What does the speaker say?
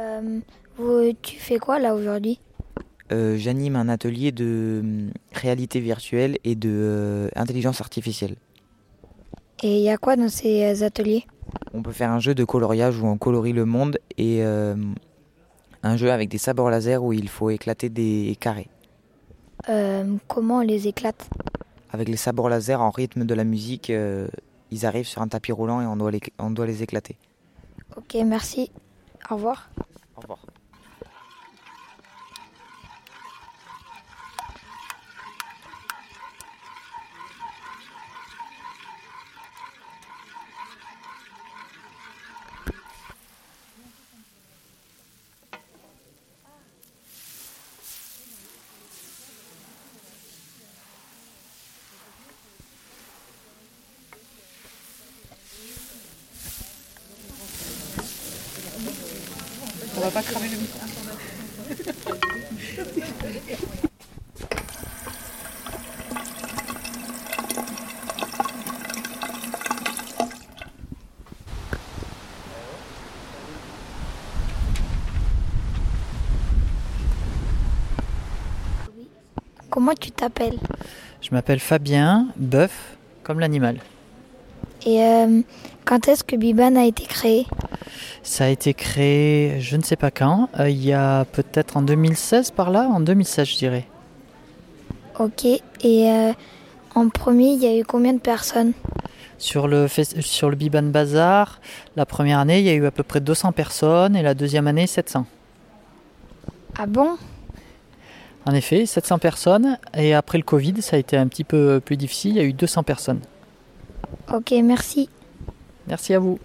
Euh, vous- tu fais quoi là aujourd'hui? Euh, J'anime un atelier de hum, réalité virtuelle et de euh, intelligence artificielle. Et il y a quoi dans ces ateliers? On peut faire un jeu de coloriage où on colorie le monde et euh, un jeu avec des sabres laser où il faut éclater des carrés. Euh, Comment on les éclate? Avec les sabres laser en rythme de la musique, euh, ils arrivent sur un tapis roulant et on doit les, on doit les éclater. Ok, merci. Au revoir. On va pas cramer le micro. Comment tu t'appelles? Je m'appelle Fabien, bœuf, comme l'animal. Et euh, quand est-ce que Biban a été créé? Ça a été créé, je ne sais pas quand, euh, il y a peut-être en 2016 par là, en 2016 je dirais. Ok. Et euh, en premier, il y a eu combien de personnes? Sur le, sur le Biban Bazar, la première année, il y a eu à peu près 200 personnes et la deuxième année, 700. Ah bon? En effet, 700 personnes et après le Covid, ça a été un petit peu plus difficile, il y a eu 200 personnes. Ok, merci. Merci à vous.